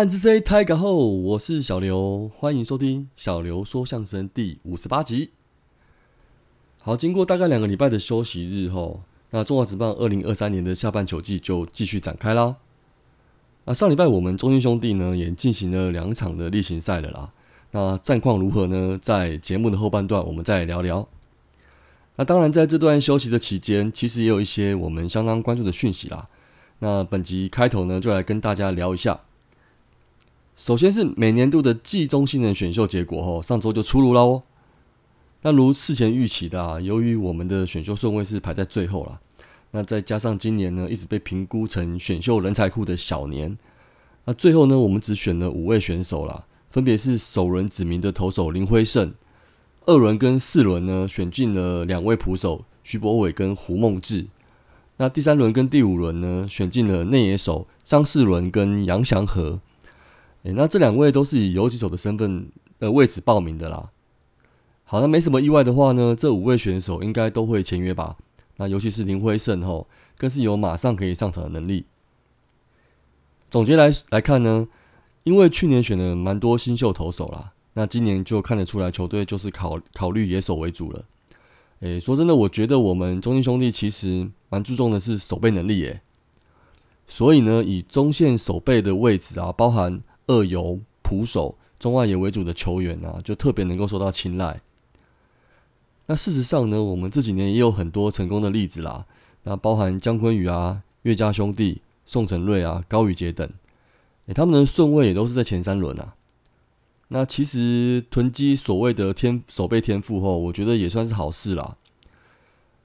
暗之 C 开个后，我是小刘，欢迎收听小刘说相声第五十八集。好，经过大概两个礼拜的休息日后，那中华职棒二零二三年的下半球季就继续展开啦。那上礼拜我们中信兄弟呢也进行了两场的例行赛了啦。那战况如何呢？在节目的后半段我们再聊聊。那当然，在这段休息的期间，其实也有一些我们相当关注的讯息啦。那本集开头呢，就来跟大家聊一下。首先是每年度的季中新人选秀结果哦，上周就出炉了哦。那如事前预期的啊，由于我们的选秀顺位是排在最后了，那再加上今年呢一直被评估成选秀人才库的小年，那最后呢我们只选了五位选手啦，分别是首轮指名的投手林辉胜，二轮跟四轮呢选进了两位捕手徐博伟跟胡梦志，那第三轮跟第五轮呢选进了内野手张世伦跟杨祥和。诶，那这两位都是以游击手的身份的位置报名的啦。好，那没什么意外的话呢，这五位选手应该都会签约吧？那尤其是林辉胜吼，更是有马上可以上场的能力。总结来来看呢，因为去年选了蛮多新秀投手啦，那今年就看得出来球队就是考考虑野手为主了。诶，说真的，我觉得我们中信兄弟其实蛮注重的是守备能力耶。所以呢，以中线守备的位置啊，包含二游、捕手、中外野为主的球员啊，就特别能够受到青睐。那事实上呢，我们这几年也有很多成功的例子啦。那包含姜昆宇啊、岳家兄弟、宋承瑞啊、高宇杰等，诶，他们的顺位也都是在前三轮啊。那其实囤积所谓的天守备天赋后，我觉得也算是好事啦。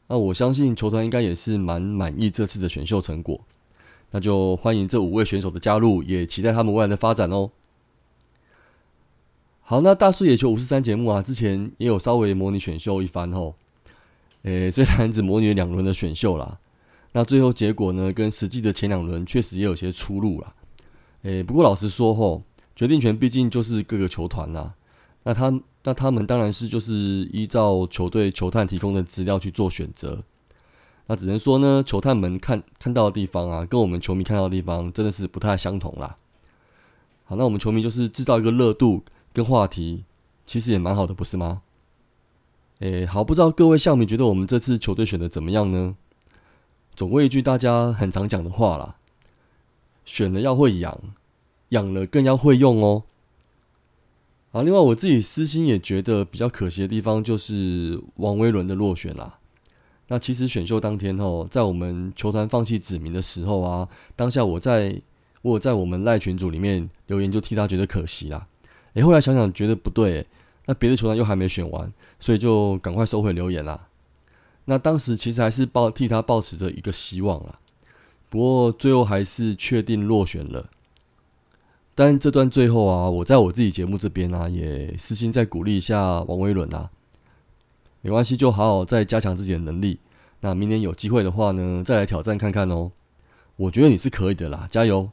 那我相信球团应该也是蛮满意这次的选秀成果。那就欢迎这五位选手的加入，也期待他们未来的发展哦。好，那大树野球五十三节目啊，之前也有稍微模拟选秀一番哦。诶，虽然只模拟了两轮的选秀啦，那最后结果呢，跟实际的前两轮确实也有些出入啦。诶，不过老实说吼，决定权毕竟就是各个球团啦。那他那他们当然是就是依照球队球探提供的资料去做选择。那只能说呢，球探们看看到的地方啊，跟我们球迷看到的地方真的是不太相同啦。好，那我们球迷就是制造一个热度跟话题，其实也蛮好的，不是吗？诶，好，不知道各位笑迷觉得我们这次球队选的怎么样呢？总归一句大家很常讲的话啦，选了要会养，养了更要会用哦。啊，另外我自己私心也觉得比较可惜的地方，就是王威伦的落选啦。那其实选秀当天哦，在我们球团放弃指名的时候啊，当下我在我在我们赖群组里面留言，就替他觉得可惜啦。诶，后来想想觉得不对，那别的球团又还没选完，所以就赶快收回留言啦。那当时其实还是抱替他抱持着一个希望啦，不过最后还是确定落选了。但这段最后啊，我在我自己节目这边啊，也私心再鼓励一下王威伦啊。没关系，就好好再加强自己的能力。那明年有机会的话呢，再来挑战看看哦。我觉得你是可以的啦，加油！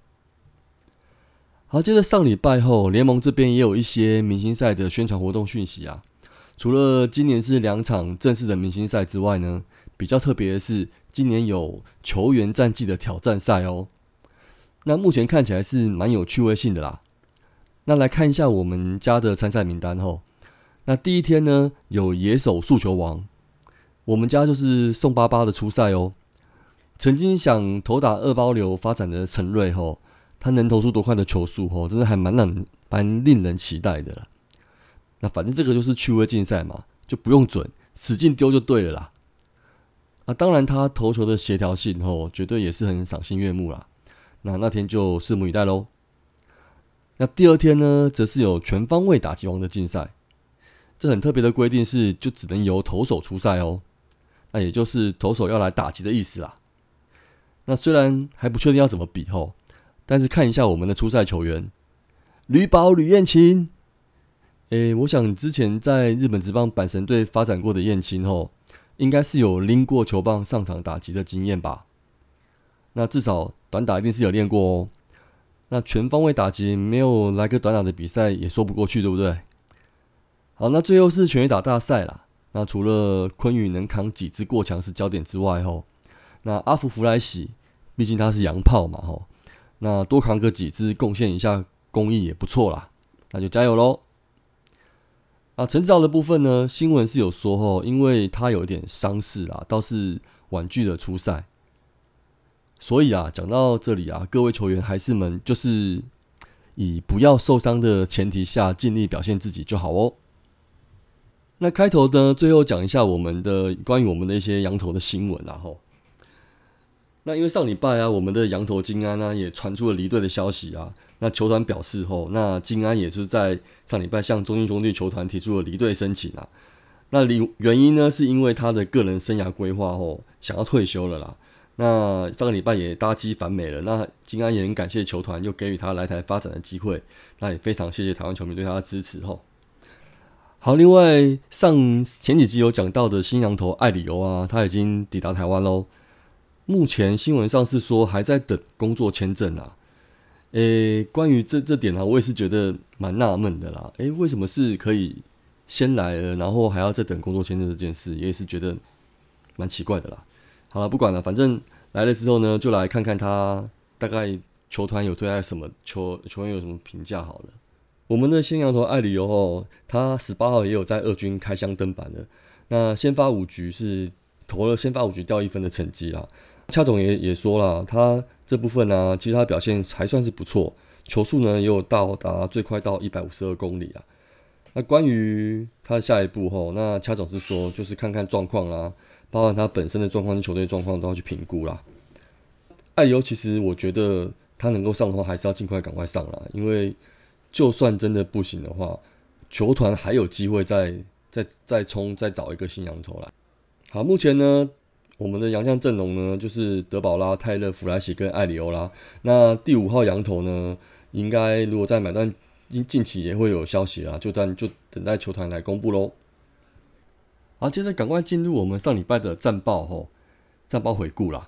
好，接着上礼拜后，联盟这边也有一些明星赛的宣传活动讯息啊。除了今年是两场正式的明星赛之外呢，比较特别的是，今年有球员战绩的挑战赛哦。那目前看起来是蛮有趣味性的啦。那来看一下我们家的参赛名单后。那第一天呢，有野手速球王，我们家就是宋巴巴的初赛哦。曾经想投打二包流发展的陈瑞吼，他能投出多快的球速吼，真的还蛮让蛮令人期待的啦。那反正这个就是趣味竞赛嘛，就不用准，使劲丢就对了啦。啊，当然他投球的协调性吼，绝对也是很赏心悦目啦。那那天就拭目以待喽。那第二天呢，则是有全方位打击王的竞赛。这很特别的规定是，就只能由投手出赛哦。那也就是投手要来打击的意思啦。那虽然还不确定要怎么比吼，但是看一下我们的出赛球员吕宝吕燕青。诶，我想之前在日本职棒阪神队发展过的燕青吼，应该是有拎过球棒上场打击的经验吧？那至少短打一定是有练过哦。那全方位打击没有来个短打的比赛也说不过去，对不对？好，那最后是全垒打大赛啦。那除了昆宇能扛几支过强是焦点之外，吼，那阿福弗莱喜，毕竟他是洋炮嘛，吼，那多扛个几支，贡献一下公益也不错啦。那就加油喽！啊，陈子豪的部分呢，新闻是有说吼，因为他有一点伤势啦，倒是婉拒了出赛。所以啊，讲到这里啊，各位球员还是们就是以不要受伤的前提下，尽力表现自己就好哦。那开头呢，最后讲一下我们的关于我们的一些羊头的新闻啊，吼。那因为上礼拜啊，我们的羊头金安呢也传出了离队的消息啊。那球团表示后，那金安也是在上礼拜向中信兄弟球团提出了离队申请啊。那离原因呢，是因为他的个人生涯规划后想要退休了啦。那上个礼拜也搭机返美了。那金安也很感谢球团又给予他来台发展的机会。那也非常谢谢台湾球迷对他的支持吼。好，另外上前几集有讲到的新羊头艾里欧啊，他已经抵达台湾喽。目前新闻上是说还在等工作签证啊。诶，关于这这点呢，我也是觉得蛮纳闷的啦。诶，为什么是可以先来了，然后还要再等工作签证这件事，也是觉得蛮奇怪的啦。好了，不管了，反正来了之后呢，就来看看他大概球团有对他什么球球员有什么评价好了。我们的新羊头艾里欧哦，他十八号也有在二军开箱登板的。那先发五局是投了先发五局掉一分的成绩啊。恰总也也说了，他这部分呢，其实他表现还算是不错，球速呢也有到达最快到一百五十二公里啊。那关于他的下一步吼，那恰总是说就是看看状况啦，包含他本身的状况跟球队状况都要去评估啦。艾里欧其实我觉得他能够上的话，还是要尽快赶快上啦，因为。就算真的不行的话，球团还有机会再再再冲，再找一个新羊头来。好，目前呢，我们的洋将阵容呢，就是德保拉、泰勒、弗莱西跟艾里欧拉。那第五号羊头呢，应该如果在买断近近期也会有消息啦，就等就等待球团来公布喽。好，接着赶快进入我们上礼拜的战报吼，战报回顾啦。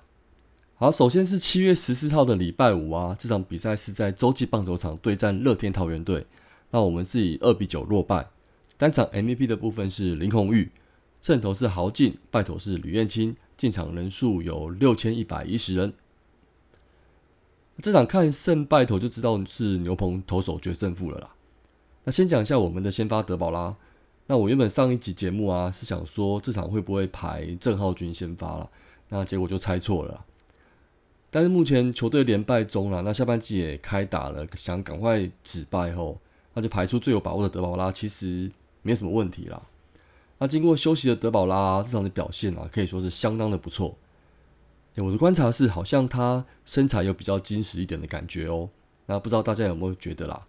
好，首先是七月十四号的礼拜五啊，这场比赛是在洲际棒球场对战乐天桃园队。那我们是以二比九落败。单场 MVP 的部分是林红玉，胜投是豪进，败投是吕彦青，进场人数有六千一百一十人。这场看胜败投就知道是牛棚投手决胜负了啦。那先讲一下我们的先发德保拉。那我原本上一集节目啊是想说这场会不会排郑浩君先发了，那结果就猜错了。但是目前球队连败中了，那下半季也开打了，想赶快止败后，那就排出最有把握的德保拉，其实没什么问题啦。那经过休息的德保拉这场的表现啊，可以说是相当的不错。我的观察是，好像他身材有比较精实一点的感觉哦。那不知道大家有没有觉得啦？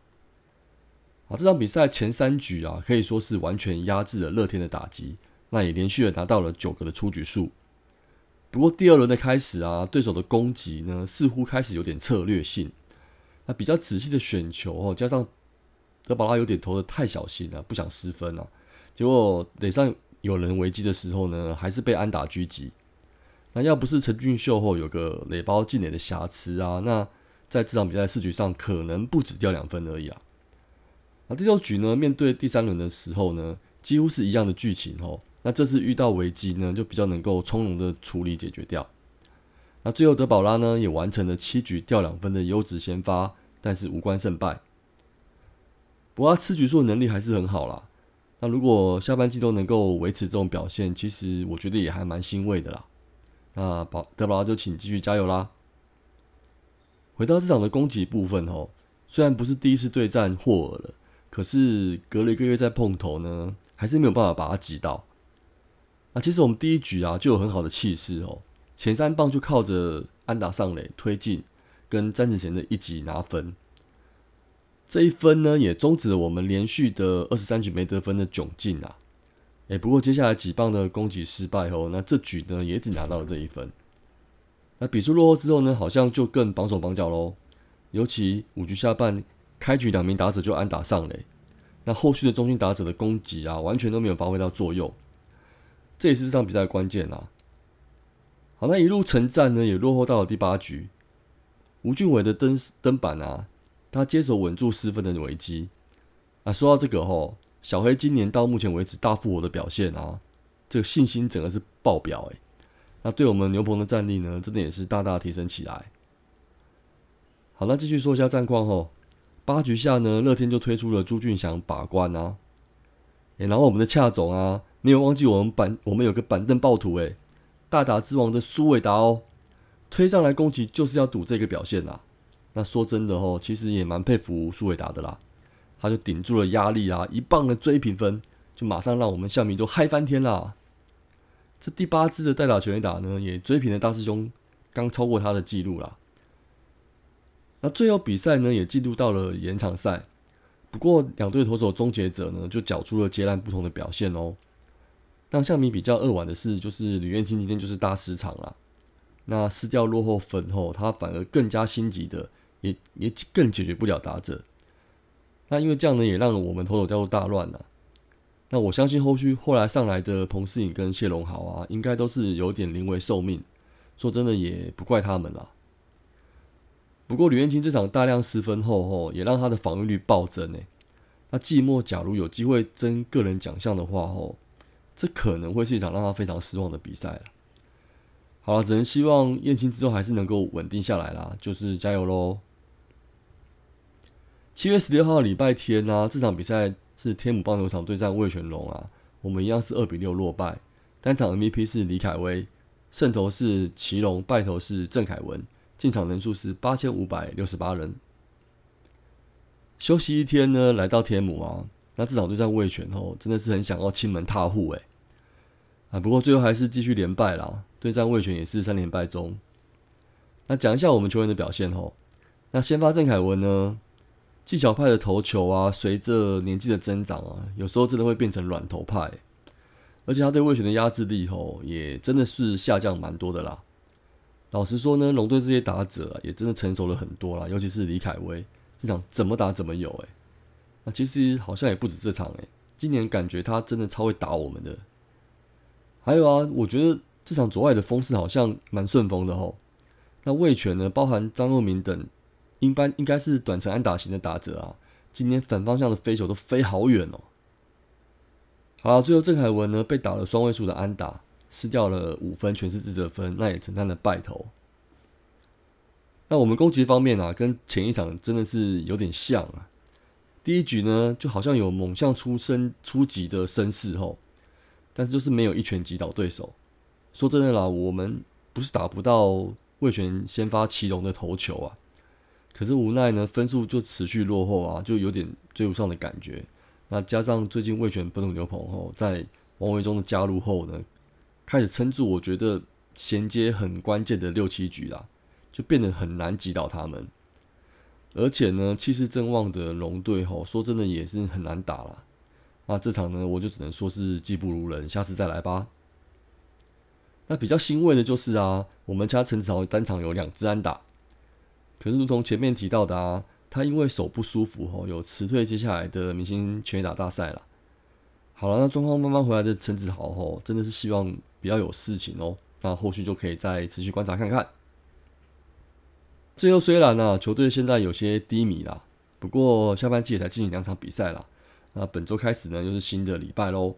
啊，这场比赛前三局啊，可以说是完全压制了乐天的打击，那也连续的拿到了九个的出局数。不过第二轮的开始啊，对手的攻击呢似乎开始有点策略性，那比较仔细的选球哦，加上德保拉有点投的太小心了，不想失分啊，结果垒上有人危机的时候呢，还是被安打狙击。那要不是陈俊秀后有个垒包进垒的瑕疵啊，那在这场比赛四局上可能不止掉两分而已啊。那第六局呢，面对第三轮的时候呢，几乎是一样的剧情哦。那这次遇到危机呢，就比较能够从容的处理解决掉。那最后德保拉呢，也完成了七局掉两分的优质先发，但是无关胜败。不过他吃局数能力还是很好啦。那如果下半季都能够维持这种表现，其实我觉得也还蛮欣慰的啦。那保德保拉就请继续加油啦。回到市场的攻击部分哦，虽然不是第一次对战霍尔了，可是隔了一个月再碰头呢，还是没有办法把他击倒。那其实我们第一局啊就有很好的气势哦，前三棒就靠着安打上垒推进，跟詹子贤的一击拿分。这一分呢也终止了我们连续的二十三局没得分的窘境啊。哎，不过接下来几棒的攻击失败后，那这局呢也只拿到了这一分。那比数落后之后呢，好像就更绑手绑脚喽。尤其五局下半开局两名打者就安打上垒，那后续的中心打者的攻击啊，完全都没有发挥到作用。这也是这场比赛的关键啊！好，那一路成战呢，也落后到了第八局。吴俊伟的登登板啊，他接手稳住失分的危机。啊，说到这个吼，小黑今年到目前为止大复活的表现啊，这个信心整个是爆表诶。那对我们牛棚的战力呢，真的也是大大提升起来。好，那继续说一下战况吼。八局下呢，乐天就推出了朱俊祥把关啊，诶，然后我们的恰总啊，没有忘记我们板，我们有个板凳暴徒诶，大打之王的苏伟达哦，推上来攻击就是要赌这个表现啦。那说真的哦，其实也蛮佩服苏伟达的啦，他就顶住了压力啊，一棒的追平分，就马上让我们校迷都嗨翻天啦。这第八支的代打全垒打呢，也追平了大师兄刚超过他的记录啦。那最后比赛呢，也进入到了延长赛。不过两队投手终结者呢，就缴出了截然不同的表现哦。让象迷比较扼腕的是，就是吕彦青今天就是大失场了。那失掉落后分后，他反而更加心急的，也也更解决不了打者。那因为这样呢，也让我们投手掉入大乱了。那我相信后续后来上来的彭世颖跟谢龙豪啊，应该都是有点临危受命。说真的，也不怪他们啦。不过吕彦青这场大量失分后，吼也让他的防御率暴增诶。那季末假如有机会争个人奖项的话，吼这可能会是一场让他非常失望的比赛了。好了，只能希望燕青之后还是能够稳定下来啦，就是加油喽。七月十六号礼拜天呢，这场比赛。是天母棒球场对战魏全龙啊，我们一样是二比六落败。单场 MVP 是李凯威，胜投是祁隆，败投是郑凯文，进场人数是八千五百六十八人。休息一天呢，来到天母啊，那这场对战魏全哦，真的是很想要亲门踏户诶。啊，不过最后还是继续连败啦，对战魏全也是三连败中。那讲一下我们球员的表现哦，那先发郑凯文呢？技巧派的投球啊，随着年纪的增长啊，有时候真的会变成软头派，而且他对魏权的压制力吼，也真的是下降蛮多的啦。老实说呢，龙队这些打者啊，也真的成熟了很多啦，尤其是李凯威，这场怎么打怎么有诶。那其实好像也不止这场诶，今年感觉他真的超会打我们的。还有啊，我觉得这场左外的风势好像蛮顺风的吼。那魏权呢，包含张若明等。一般应该是短程安打型的打者啊，今天反方向的飞球都飞好远哦。好，最后郑凯文呢被打了双位数的安打，失掉了五分，全是自责分，那也承担了败投。那我们攻击方面啊，跟前一场真的是有点像啊。第一局呢，就好像有猛将出身初级的声势吼，但是就是没有一拳击倒对手。说真的啦，我们不是打不到魏权先发祁隆的头球啊。可是无奈呢，分数就持续落后啊，就有点追不上的感觉。那加上最近魏权本土牛棚后，在王维忠的加入后呢，开始撑住，我觉得衔接很关键的六七局啦，就变得很难击倒他们。而且呢，气势正旺的龙队吼，说真的也是很难打了。那这场呢，我就只能说是技不如人，下次再来吧。那比较欣慰的就是啊，我们家陈子豪单场有两支安打。可是，如同前面提到的啊，他因为手不舒服吼，有辞退接下来的明星拳打大赛了。好了，那状况慢慢回来的陈子豪吼，真的是希望比较有事情哦。那后续就可以再持续观察看看。最后，虽然呢球队现在有些低迷啦，不过下半季也才进行两场比赛啦。那本周开始呢，又是新的礼拜喽。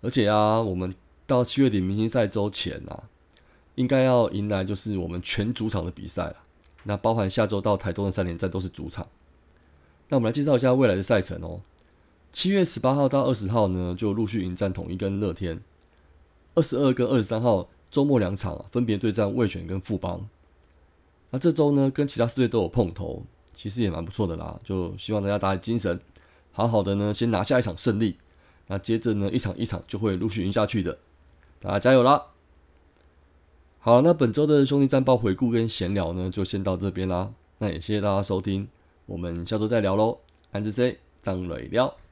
而且啊，我们到七月底明星赛周前啊，应该要迎来就是我们全主场的比赛了。那包含下周到台东的三连战都是主场。那我们来介绍一下未来的赛程哦。七月十八号到二十号呢，就陆续迎战统一跟乐天。二十二跟二十三号周末两场分别对战味全跟富邦。那这周呢，跟其他四队都有碰头，其实也蛮不错的啦。就希望大家打起精神，好好的呢，先拿下一场胜利。那接着呢，一场一场就会陆续赢下去的。大家加油啦！好，那本周的兄弟战报回顾跟闲聊呢，就先到这边啦。那也谢谢大家收听，我们下周再聊喽。安子 C 张磊聊。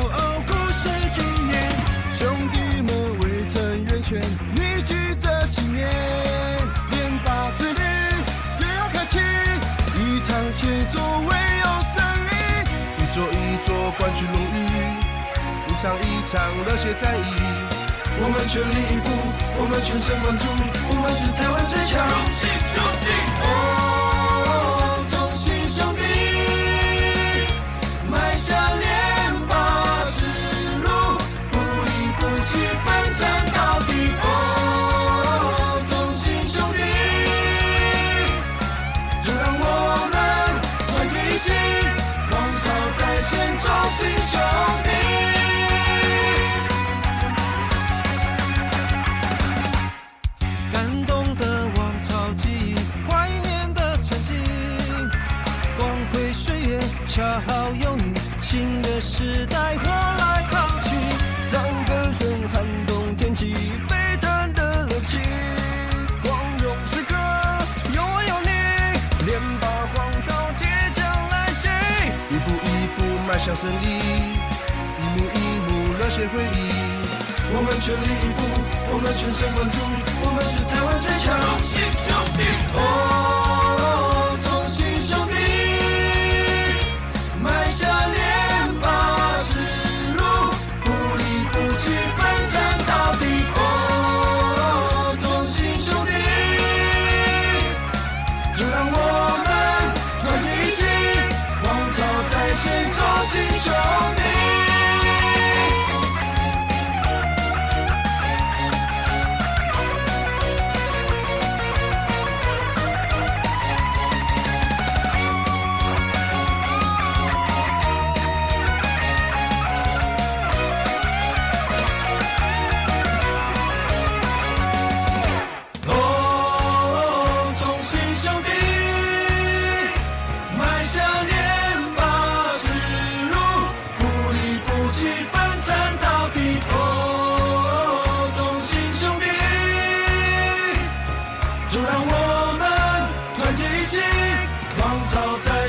傲骨谁纪念？兄弟们围成圆圈，凝聚着信念。联发之力，就要开启一场前所未有的胜利。一座一座冠军荣誉，一场一场热血战役。我们全力以赴，我们全神贯注，我们是台湾最强。小胜利一幕一幕热血回忆我们全力以赴我们全神贯注我们是台湾最强。荣幸兄弟团结一心芒草在